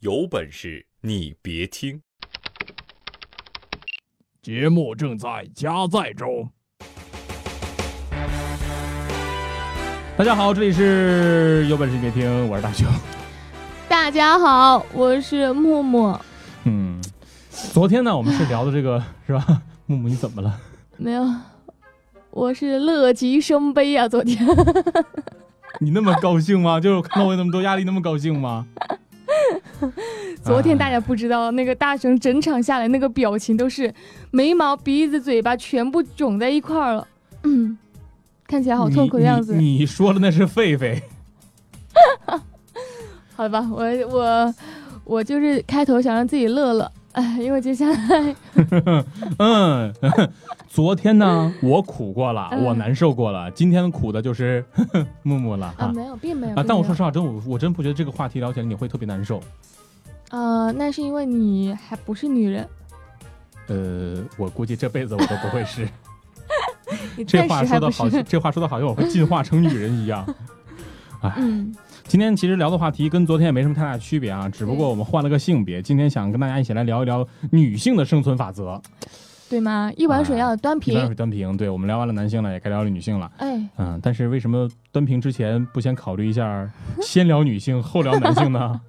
有本事你别听！节目正在加载中。大家好，这里是有本事你别听，我是大雄。大家好，我是木木。嗯，昨天呢，我们是聊的这个 是吧？木木，你怎么了？没有，我是乐极生悲啊！昨天，你那么高兴吗？就是看到我有那么多压力，那么高兴吗？昨天大家不知道，那个大熊整场下来那个表情都是眉毛、鼻子、嘴巴全部肿在一块儿了，嗯，看起来好痛苦的样子。你说的那是狒狒。好吧，我我我就是开头想让自己乐乐，哎，因为接下来，嗯，昨天呢我苦过了，我难受过了，今天苦的就是木木了啊，没有，并没有啊。但我说实话，真我我真不觉得这个话题聊起来你会特别难受。呃，那是因为你还不是女人。呃，我估计这辈子我都不会是。这话说的好，这话说的好像我会进化成女人一样。哎，今天其实聊的话题跟昨天也没什么太大区别啊，只不过我们换了个性别。今天想跟大家一起来聊一聊女性的生存法则，对吗？一碗水要端平，一碗水端平。对，我们聊完了男性了，也该聊聊女性了。哎，嗯，但是为什么端平之前不先考虑一下，先聊女性后聊男性呢？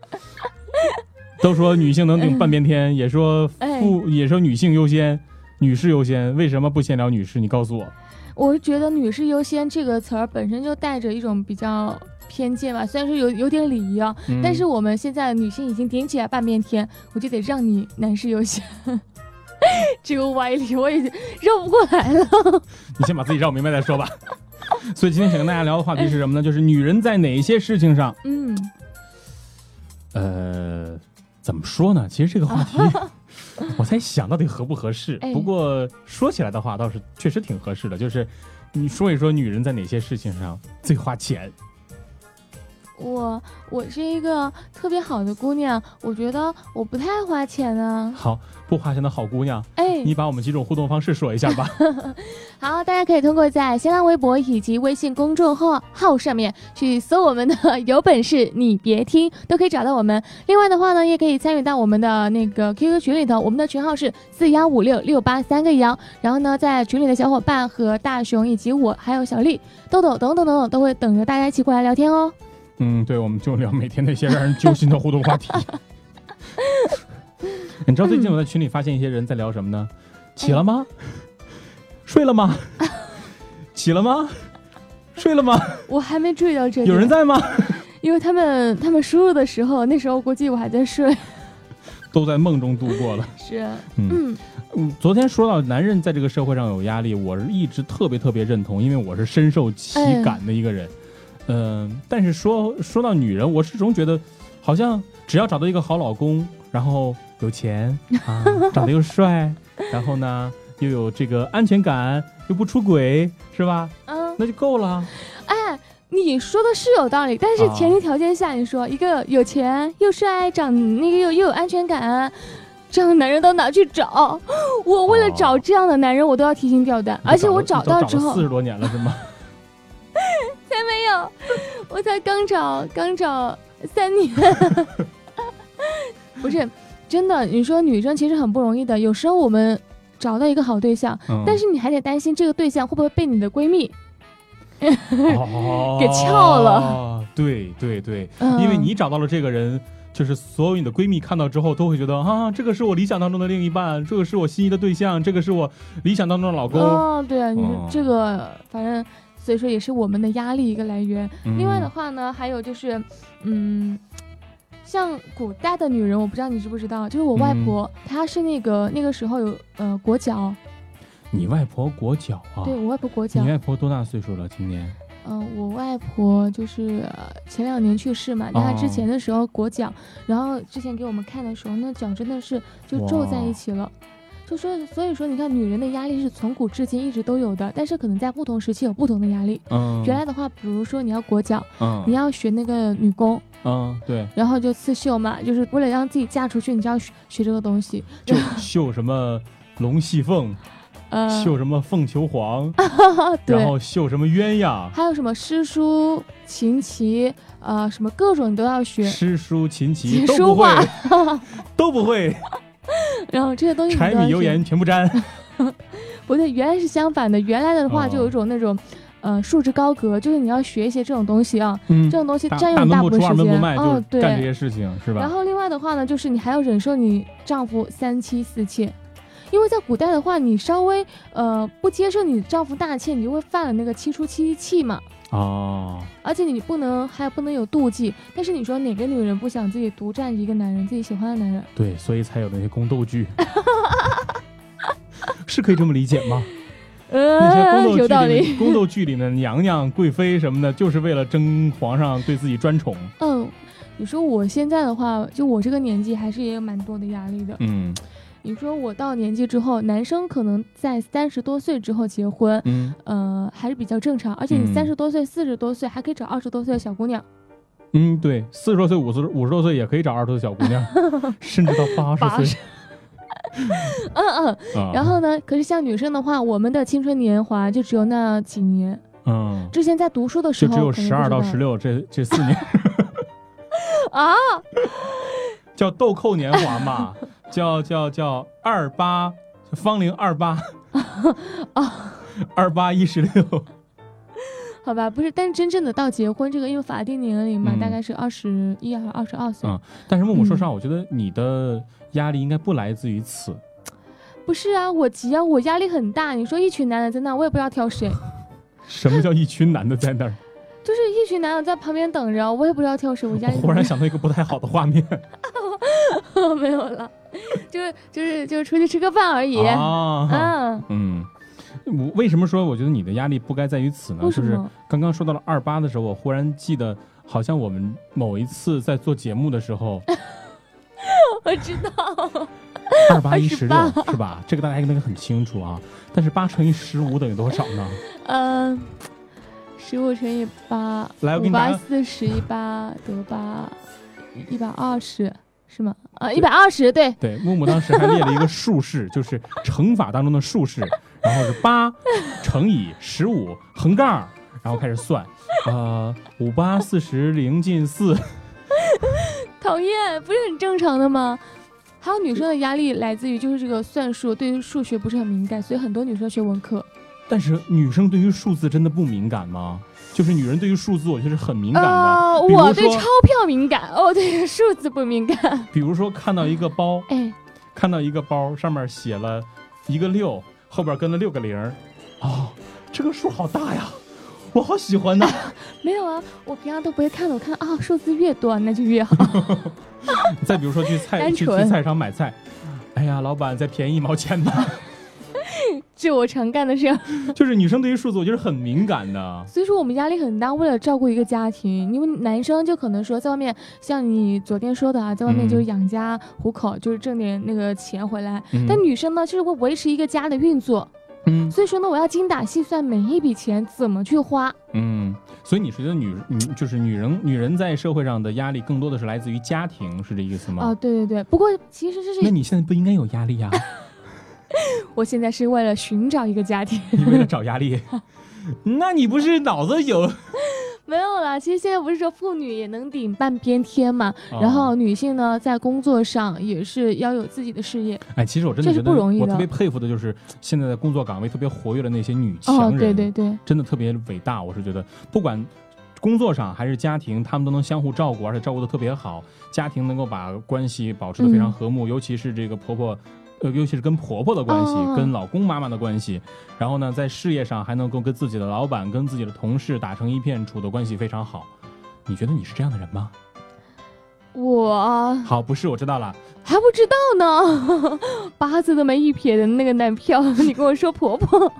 都说女性能顶半边天，也说妇也说女性优先，女士优先，为什么不先聊女士？你告诉我。我觉得“女士优先”这个词儿本身就带着一种比较偏见吧，虽然说有有点礼仪啊，但是我们现在女性已经顶起来半边天，我就得让你男士优先。这个歪理我已经绕不过来了。你先把自己绕明白再说吧。所以今天想跟大家聊的话题是什么呢？就是女人在哪些事情上，嗯，呃。怎么说呢？其实这个话题，我在想到底合不合适。不过说起来的话，倒是确实挺合适的。就是你说一说，女人在哪些事情上最花钱？我我是一个特别好的姑娘，我觉得我不太花钱啊。好。不花钱的好姑娘，哎，你把我们几种互动方式说一下吧。好，大家可以通过在新浪微博以及微信公众号号上面去搜我们的“有本事你别听”，都可以找到我们。另外的话呢，也可以参与到我们的那个 QQ 群里头，我们的群号是四幺五六六八三个幺。然后呢，在群里的小伙伴和大熊以及我还有小丽、豆豆等等等等，都会等着大家一起过来聊天哦。嗯，对，我们就聊每天那些让人揪心的互动话题。你知道最近我在群里发现一些人在聊什么呢？起了吗？睡了吗？起了吗？睡了吗？我还没注意到这。有人在吗？因为他们他们输入的时候，那时候估计我还在睡，都在梦中度过了。是，嗯嗯。昨天说到男人在这个社会上有压力，我是一直特别特别认同，因为我是深受其感的一个人。嗯，但是说说到女人，我始终觉得，好像只要找到一个好老公，然后。有钱 啊，长得又帅，然后呢又有这个安全感，又不出轨，是吧？嗯，那就够了。哎，你说的是有道理，但是前提条件下，你说一个有钱又帅，长那个又又有安全感，这样的男人到哪去找？我为了找这样的男人，我都要提心吊胆，而且我找到之后四十多年了，是吗？才没有，我才刚找刚找三年，不是。真的，你说女生其实很不容易的。有时候我们找到一个好对象，但是你还得担心这个对象会不会被你的闺蜜 给撬了。对对对，因为你找到了这个人，就是所有你的闺蜜看到之后都会觉得啊，这个是我理想当中的另一半，这个是我心仪的对象，这个是我理想当中的老公。哦，对啊，你说这个，反正所以说也是我们的压力一个来源。另外的话呢，还有就是，嗯。像古代的女人，我不知道你知不知道，就是我外婆，她是那个那个时候有呃裹脚。你外婆裹脚啊？对，我外婆裹脚。你外婆多大岁数了？今年？嗯，我外婆就是前两年去世嘛，她之前的时候裹脚，然后之前给我们看的时候，那脚真的是就皱在一起了。就说，所以说，你看，女人的压力是从古至今一直都有的，但是可能在不同时期有不同的压力。嗯，原来的话，比如说你要裹脚，嗯，你要学那个女工，嗯，对，然后就刺绣嘛，就是为了让自己嫁出去，你就要学学这个东西。就绣什么龙戏凤，呃，绣什么凤求凰，然后绣什么鸳鸯，还有什么诗书琴棋，呃，什么各种你都要学，诗书琴棋 都不会书画，都不会，然后这些东西柴米油盐全部沾。不对，原来是相反的。原来的话哦就有一种那种，呃，束之高阁，就是你要学一些这种东西啊，嗯这种东西占用大部分时间。哦对，干这对。些事情是吧？然后另外的话呢，就是你还要忍受你丈夫三妻四妾，因为在古代的话，你稍微呃不接受你丈夫大妾，你就会犯了那个七出七气嘛。哦，而且你不能还不能有妒忌。但是你说哪个女人不想自己独占一个男人，自己喜欢的男人？对，所以才有那些宫斗剧，是可以这么理解吗？那些宫呃，斗剧有道里面，理。宫斗剧里的娘娘、贵妃什么的，就是为了争皇上对自己专宠。嗯，你说我现在的话，就我这个年纪，还是也有蛮多的压力的。嗯你说我到年纪之后，男生可能在三十多岁之后结婚，嗯呃，还是比较正常。而且你嗯三十多岁、四十多岁还可以找二十多岁的小姑娘，嗯，对，四十多岁、五十五十多岁也可以找二十多岁小姑娘，甚至到八十岁。80嗯嗯。啊然后呢，可是像女生的话，我们的青春年华就只有那几年。嗯，之前在读书的时候，就只有十二到十六这这四年 啊，叫豆蔻年华嘛，叫叫叫二八方龄二八啊，二八一十六。好吧，不是，但是真正的到结婚这个，因为法定年龄嘛，嗯大概是二十一还是二十二岁。嗯但是木木说实话，嗯我觉得你的压力应该不来自于此。不是啊，我急啊，我压力很大。你说一群男的在那，我也不知道挑谁，什么叫一群男的在那儿？就是一群男的在旁边等着，我也不知道挑谁，我压力我忽然想到一个不太好的画面没有了，就是就是就是出去吃个饭而已。啊。嗯，嗯，我为什么说我觉得你的压力不该在于此呢？就是为什么？刚刚说到了二八的时候，我忽然记得，好像我们某一次在做节目的时候，我知道，二八一十六是吧？这个大家应该很清楚啊。但是八乘以十五等于多少呢？嗯，十五乘以八，五八来我给你打个四十一八得八，一百二十是吗？啊，一百二十，对，对，木木当时还列了一个竖式，就是乘法当中的竖式，然后是八乘以十五横杠，然后开始算，呃，五八四十零进四，讨厌，不是很正常的吗？还有女生的压力来自于就是这个算术，对于数学不是很敏感，所以很多女生学文科。但是女生对于数字真的不敏感吗？就是女人对于数字，我觉得是很敏感的。我对钞票敏感，哦，对数字不敏感。比如说看到一个包，哎，看到一个包上面写了一个六，后边跟了六个零儿，哦，这个数好大呀，我好喜欢呐。没有啊，我平常都不会看的，我看啊，数字越多那就越好。再比如说去菜去去菜市场买菜，哎呀，老板再便宜一毛钱吧。这我常干的事。就是女生对于数字，我觉得很敏感的。所以说我们压力很大，为了照顾一个家庭，因为男生就可能说在外面，像你昨天说的啊，在外面嗯就是养家糊口，就是挣点那个钱回来。嗯但女生呢，就是会维持一个家的运作，嗯所以说呢，我要精打细算每一笔钱怎么去花。嗯，所以你觉得女女就是女人女人在社会上的压力更多的是来自于家庭，是这意思吗？啊，对对对。不过其实这是那你现在不应该有压力呀？我现在是为了寻找一个家庭，你为了找压力，那你不是脑子有？没有啦。其实现在不是说妇女也能顶半边天嘛，哦然后女性呢在工作上也是要有自己的事业。哎，其实我真的这是觉得不容易的我特别佩服的就是现在在工作岗位特别活跃的那些女强哦人，，对对对，真的特别伟大。我是觉得，不管工作上还是家庭，他们都能相互照顾，而且照顾的特别好。家庭能够把关系保持的非常嗯和睦，尤其是这个婆婆。呃，尤其是跟婆婆的关系，哦跟老公妈妈的关系，然后呢，在事业上还能够跟自己的老板、跟自己的同事打成一片，处的关系非常好。你觉得你是这样的人吗？我好，不是，我知道了。还不知道呢，八字都没一撇的那个男票，你跟我说婆婆，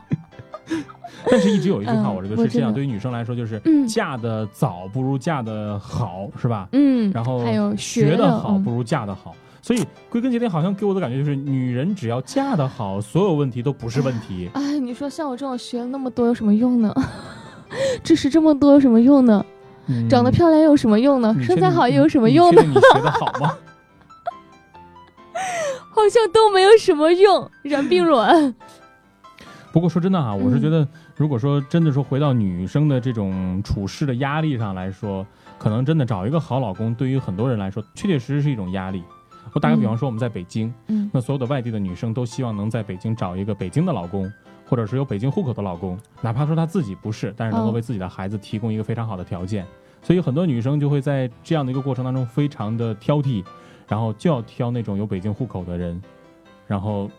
但是，一直有一句话，嗯我觉得是这样，对于女生来说，就是嗯嫁的早不如嫁的好，是吧？嗯，然后还有学的好不如嫁的好，所以归根结底，好像给我的感觉就是，女人只要嫁得好，所有问题都不是问题。哎，你说像我这种学了那么多有什么用呢？知识这么多有什么用呢？嗯长得漂亮又有什么用呢？身材好又有什么用呢？你学的好吗？好像都没有什么用，软并卵。不过说真的哈，我是觉得，如果说真的说回到女生的这种处事的压力上来说，可能真的找一个好老公，对于很多人来说，确确实实是一种压力。我打个比方说，我们在北京，嗯。那所有的外地的女生都希望能在北京找一个北京的老公，或者是有北京户口的老公，哪怕说她自己不是，但是能够哦为自己的孩子提供一个非常好的条件。所以很多女生就会在这样的一个过程当中非常的挑剔，然后就要挑那种有北京户口的人，然后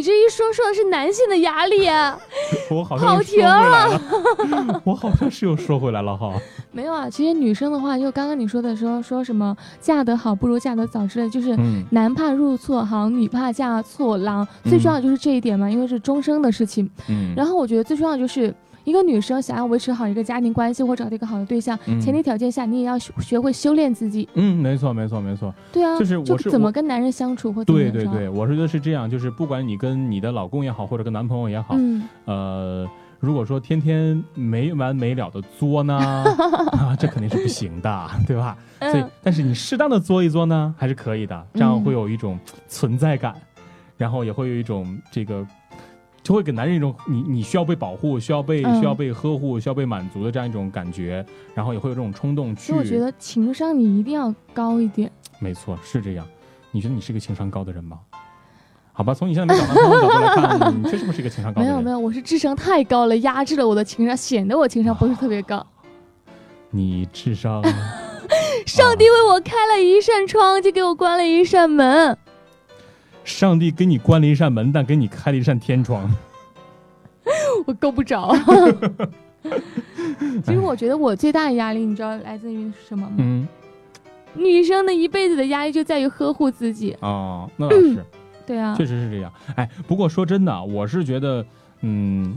你这一说，说的是男性的压力啊，我好像跑又说回题了，我好像是又说回来了哈。没有啊。其实女生的话，就刚刚你说的说说什么嫁得好不如嫁得早之类，就是嗯，男怕入错行，女怕嫁错郎。最重要的就是这一点嘛，因为是终生的事情。嗯，然后我觉得最重要的就是。一个女生想要维持好一个家庭关系或找到一个好的对象，嗯前提条件下你也要学学会修炼自己。嗯，没错，没错，没错。对啊，就是我是怎么跟男人相处或对对对，我是觉得是这样，就是不管你跟你的老公也好，或者跟男朋友也好，嗯，呃，如果说天天没完没了的作呢，啊，这肯定是不行的，对吧？所以嗯，但是你适当的作一作呢，还是可以的，这样嗯会有一种存在感，然后也会有一种这个。就会给男人一种你你需要被保护、需要被、嗯需要被呵护、需要被满足的这样一种感觉，然后也会有这种冲动去。我觉得情商你一定要高一点。没错，是这样。你觉得你是一个情商高的人吗？好吧，从你现在没找男朋友的角度来看，你确实不是一个情商高的人。没有没有，我是智商太高了，压制了我的情商，显得我情商不是特别高。你智商 上帝为我开了一扇窗，就给我关了一扇门。上帝给你关了一扇门，但给你开了一扇天窗。我够不着。其实我觉得我最大的压力，你知道来自于什么吗？嗯，女生的一辈子的压力就在于呵护自己。哦，那倒是，对啊确，实是这样。哎，不过说真的啊，我是觉得，嗯，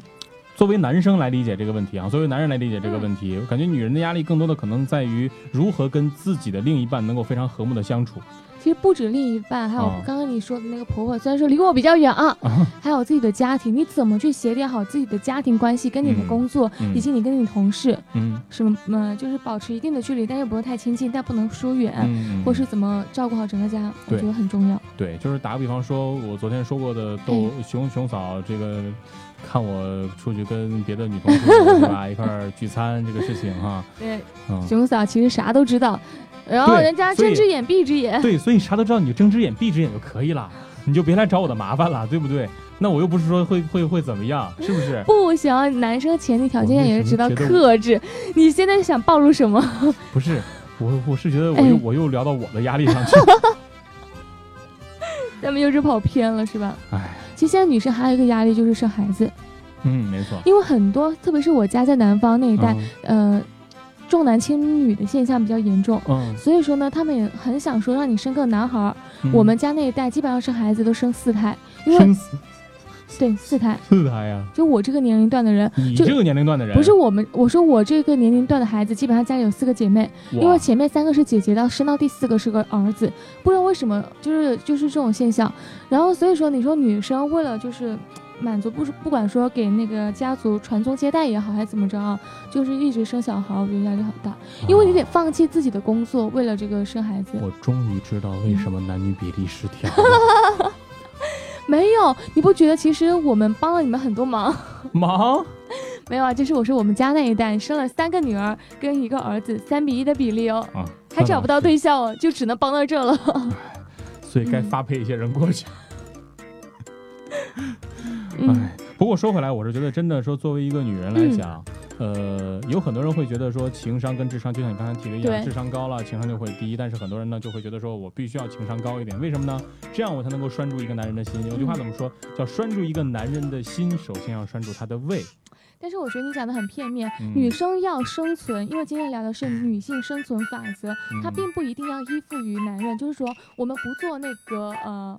作为男生来理解这个问题啊，作为男人来理解这个问题，我感觉女人的压力更多的可能在于如何跟自己的另一半能够非常和睦的相处。其实不止另一半，还有哦刚刚你说的那个婆婆，虽然说离我比较远啊，啊。还有自己的家庭，你怎么去协调好自己的家庭关系，跟你的嗯工作，嗯。以及你跟你同事，嗯。什么呃，就是保持一定的距离，但又不会太亲近，但不能疏远，嗯，或是怎么照顾好整个家，我觉得很重要。对，就是打个比方说，我昨天说过的逗熊熊嫂这个，看我出去跟别的女同事 是吧一块儿聚餐这个事情哈，对，嗯，熊嫂其实啥都知道，然后人家睁只眼闭只眼。对，所以啥都知道，你就睁只眼闭只眼就可以了，你就别来找我的麻烦了，对不对？那我又不是说会会会怎么样，是不是？不行，男生前提条件也是知道克制。你现在想暴露什么？不是，我我是觉得我哎又、我又聊到我的压力上去了，咱们又是跑偏了，是吧？哎，其实现在女生还有一个压力就是生孩子，嗯，没错，因为很多，特别是我家在南方那一带，嗯呃，重男轻女的现象比较严重。嗯，所以说呢，他们也很想说让你生个男孩儿。嗯。我们家那一代基本上生孩子都生四胎，因为对四胎，四胎呀，就我这个年龄段的人，就你这个年龄段的人？不是我们，我说我这个年龄段的孩子，基本上家里有四个姐妹，因为前面三个是姐姐，到生到第四个是个儿子，不知道为什么，就是就是这种现象。然后所以说，你说女生为了就是满足不是不管说给那个家族传宗接代也好，还是怎么着啊，就是一直生小孩，我觉得压力好大，因为你得放弃自己的工作，为了这个生孩子。我终于知道为什么男女比例失调了。没有，你不觉得其实我们帮了你们很多忙？忙，没有啊，就是我说我们家那一代生了三个女儿跟一个儿子，三比一的比例哦，啊，还找不到对象哦，就只能帮到这了。所以该嗯发配一些人过去。嗯哎，不过说回来，我是觉得真的说，作为一个女人来讲，呃，有很多人会觉得说情商跟智商，就像你刚才提的一样，对智商高了，情商就会低。但是很多人呢就会觉得说我必须要情商高一点，为什么呢？这样我才能够拴住一个男人的心。有句话怎么说？叫拴住一个男人的心，首先要拴住他的胃。但是我觉得你讲的很片面，嗯女生要生存，因为今天聊的是女性生存法则，它嗯并不一定要依附于男人，就是说我们不做那个呃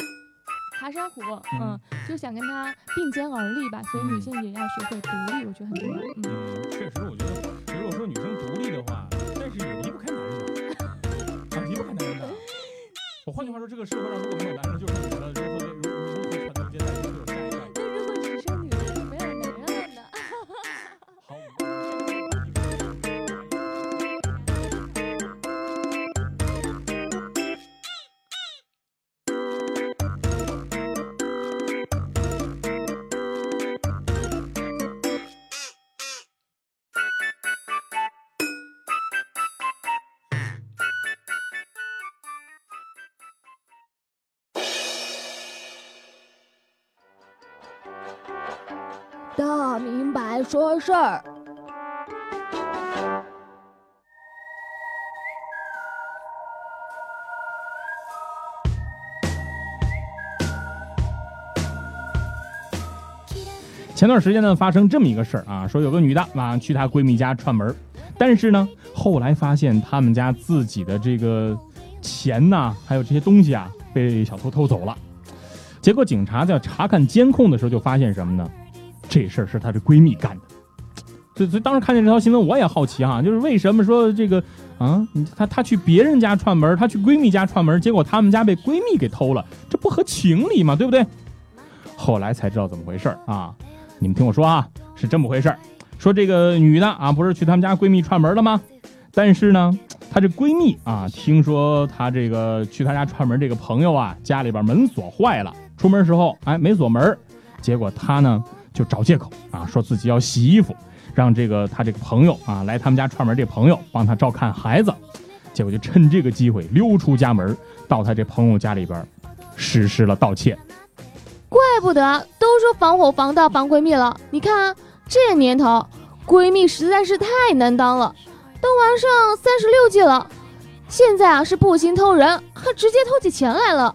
爬山虎，嗯，就想跟他并肩而立吧，所以女性也要学会独立，我觉得很重要。嗯，嗯，确实，我觉得如果说女生独立的话，但是也离不开男人的，啊，离不开男人的。我换句话说，这个社会上如果没有男人，就是女人了。如何如如何传宗接代，明白说事儿。前段时间呢，发生这么一个事儿啊，说有个女的啊去她闺蜜家串门，但是呢，后来发现他们家自己的这个钱呐，还有这些东西啊，被小偷偷走了。结果警察在查看监控的时候，就发现什么呢？这事儿是她的闺蜜干的。所以，所以当时看见这条新闻，我也好奇哈，就是为什么说这个啊，她她去别人家串门，她去闺蜜家串门，结果他们家被闺蜜给偷了，这不合情理嘛，对不对？后来才知道怎么回事啊。你们听我说啊，是这么回事儿。说这个女的啊，不是去他们家闺蜜串门了吗？但是呢，她这闺蜜啊，听说她这个去她家串门这个朋友啊，家里边门锁坏了，出门时候哎没锁门，结果她呢就找借口啊，说自己要洗衣服，让这个他这个朋友啊来他们家串门，这朋友帮他照看孩子，结果就趁这个机会溜出家门，到他这朋友家里边实施了盗窃。怪不得都说防火防盗防闺蜜了，你看啊，这年头闺蜜实在是太难当了，都玩上三十六计了，现在啊是不行偷人，还直接偷起钱来了。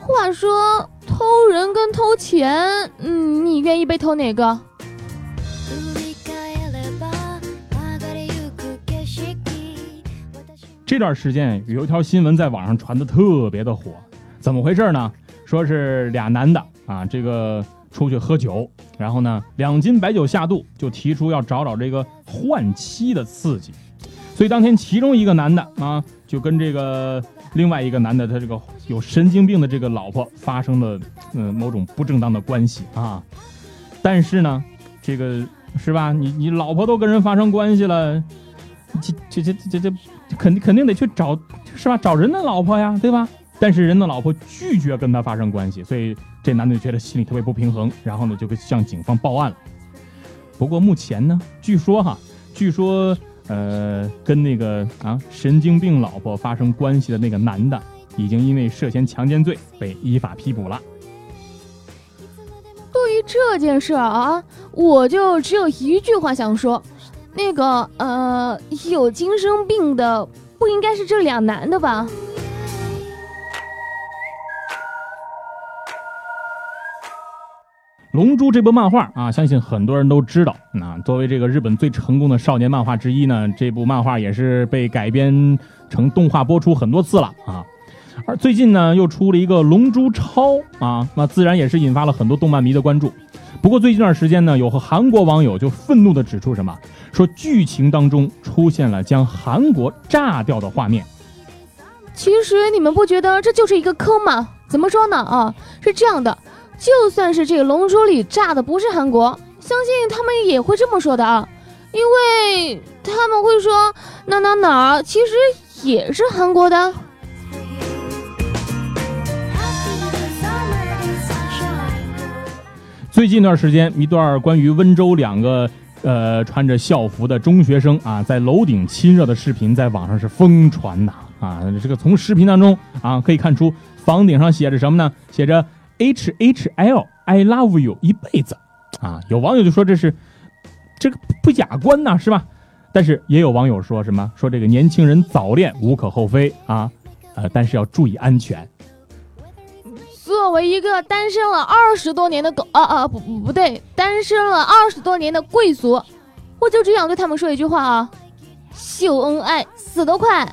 话说偷人跟偷钱，嗯，你愿意被偷哪个？这段时间有一条新闻在网上传的特别的火，怎么回事呢？说是俩男的啊，这个出去喝酒，然后呢，两斤白酒下肚，就提出要找找这个换妻的刺激。所以当天，其中一个男的啊，就跟这个另外一个男的，他这个有神经病的这个老婆发生了嗯某种不正当的关系啊。但是呢，这个是吧？你你老婆都跟人发生关系了，这这这这这肯定肯定得去找是吧？找人的老婆呀，对吧？但是人的老婆拒绝跟他发生关系，所以这男的觉得心里特别不平衡，然后呢就向警方报案了。不过目前呢，据说哈，据说呃跟那个啊神经病老婆发生关系的那个男的，已经因为涉嫌强奸罪被依法批捕了。对于这件事啊，我就只有一句话想说，那个呃有精神病的不应该是这俩男的吧？《龙珠》这部漫画啊，相信很多人都知道。那作为这个日本最成功的少年漫画之一呢，这部漫画也是被改编成动画播出很多次了啊。而最近呢，又出了一个《龙珠超》啊，那自然也是引发了很多动漫迷的关注。不过最近一段时间呢，有和韩国网友就愤怒地指出什么，说剧情当中出现了将韩国炸掉的画面。其实你们不觉得这就是一个坑吗？怎么说呢？啊，是这样的。就算是这个龙珠里炸的不是韩国，相信他们也会这么说的啊，因为他们会说哪哪哪其实也是韩国的。最近一段时间，一段关于温州两个呃穿着校服的中学生啊在楼顶亲热的视频在网上是疯传呐啊，这个从视频当中啊可以看出房顶上写着什么呢？写着。H H L I love you 一辈子，啊，有网友就说这是这个不雅观呐，是吧？但是也有网友说什么说这个年轻人早恋无可厚非啊，呃，但是要注意安全。作为一个单身了二十多年的狗啊啊不不不对，单身了二十多年的贵族，我就只想对他们说一句话啊：秀恩爱死得快。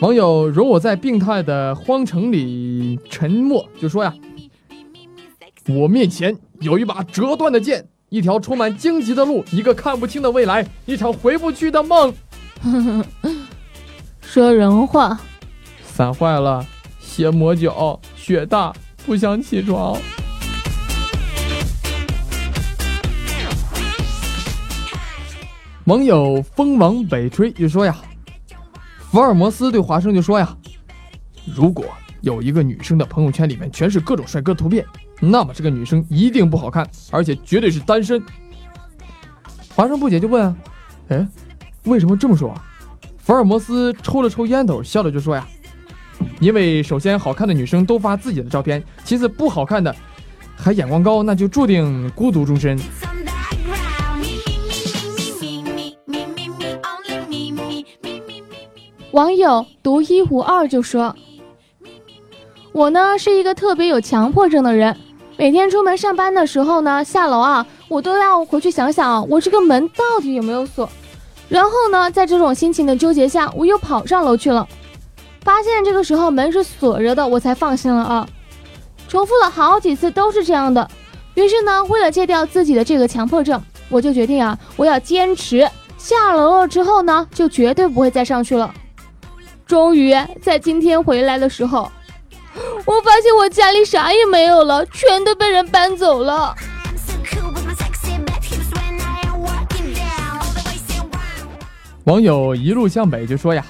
网友容我在病态的荒城里沉默，就说呀：“我面前有一把折断的剑，一条充满荆棘的路，一个看不清的未来，一场回不去的梦。”说人话。伞坏了，鞋磨脚，雪大，不想起床。网友风往北吹就说呀，福尔摩斯对华生就说呀，如果有一个女生的朋友圈里面全是各种帅哥图片，那么这个女生一定不好看，而且绝对是单身。华生不解就问啊，哎，为什么这么说？福尔摩斯抽了抽烟头，笑着就说呀，因为首先好看的女生都发自己的照片，其次不好看的还眼光高，那就注定孤独终身。网友独一无二就说：“我呢是一个特别有强迫症的人，每天出门上班的时候呢，下楼啊，我都要回去想想我这个门到底有没有锁。然后呢，在这种心情的纠结下，我又跑上楼去了，发现这个时候门是锁着的，我才放心了啊。重复了好几次都是这样的，于是呢，为了戒掉自己的这个强迫症，我就决定啊，我要坚持下楼了之后呢，就绝对不会再上去了。”终于在今天回来的时候，我发现我家里啥也没有了，全都被人搬走了。网友一路向北就说呀：“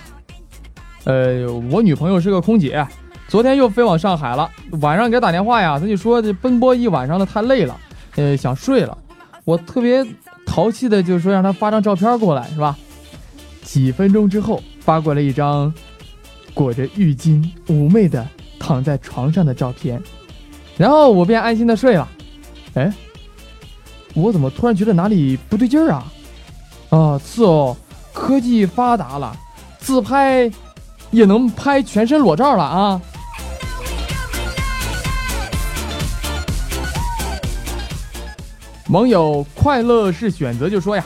呃，我女朋友是个空姐，昨天又飞往上海了。晚上给她打电话呀，她就说这奔波一晚上的太累了，呃，想睡了。我特别淘气的就说让她发张照片过来，是吧？几分钟之后发过来一张。”裹着浴巾、妩媚的躺在床上的照片，然后我便安心的睡了。哎，我怎么突然觉得哪里不对劲儿啊？啊，是哦，科技发达了，自拍也能拍全身裸照了啊！网友快乐是选择就说呀，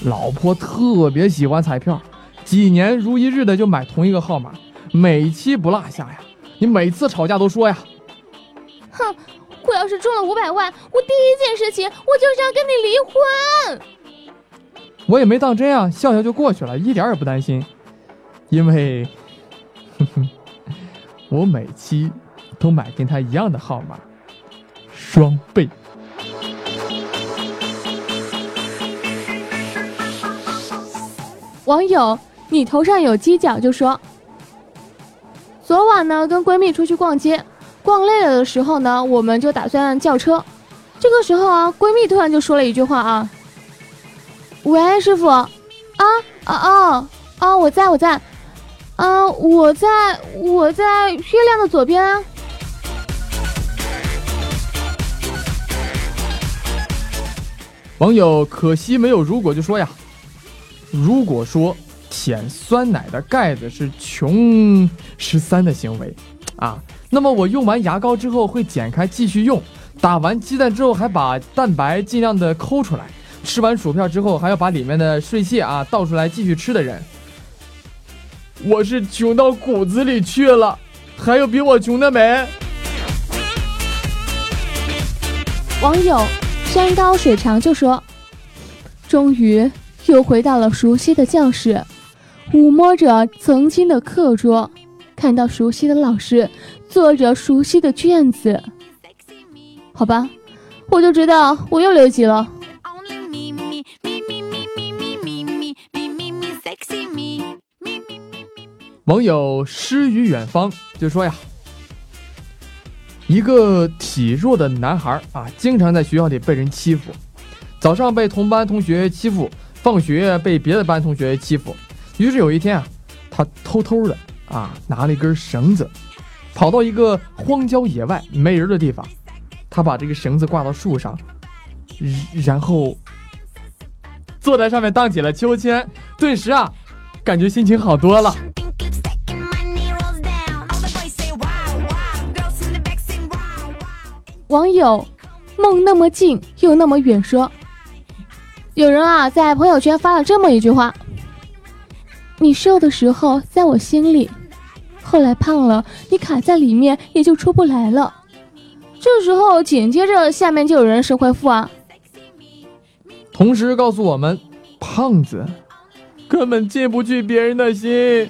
老婆特别喜欢彩票。几年如一日的就买同一个号码，每期不落下呀。你每次吵架都说呀，哼，我要是中了五百万，我第一件事情我就是要跟你离婚。我也没当真啊，笑笑就过去了，一点也不担心，因为，哼哼，我每期都买跟他一样的号码，双倍。网友。你头上有犄角，就说。昨晚呢，跟闺蜜出去逛街，逛累了的时候呢，我们就打算叫车。这个时候啊，闺蜜突然就说了一句话啊：“喂，师傅，啊啊啊啊，我在我在，啊，我在我在月亮的左边啊。”网友可惜没有如果就说呀，如果说。舔酸奶的盖子是穷十三的行为，啊，那么我用完牙膏之后会剪开继续用，打完鸡蛋之后还把蛋白尽量的抠出来，吃完薯片之后还要把里面的碎屑啊倒出来继续吃的人，我是穷到骨子里去了，还有比我穷的没？网友山高水长就说，终于又回到了熟悉的教室。抚摸着曾经的课桌，看到熟悉的老师做着熟悉的卷子，好吧，我就知道我又留级了。网友诗与远方就说呀，一个体弱的男孩啊，经常在学校里被人欺负，早上被同班同学欺负，放学被别的班同学欺负。于是有一天啊，他偷偷的啊拿了一根绳子，跑到一个荒郊野外没人的地方，他把这个绳子挂到树上，然后坐在上面荡起了秋千，顿时啊，感觉心情好多了。网友梦那么近又那么远说，有人啊在朋友圈发了这么一句话。你瘦的时候在我心里，后来胖了，你卡在里面也就出不来了。这时候紧接着下面就有人神回复啊，同时告诉我们，胖子根本进不去别人的心。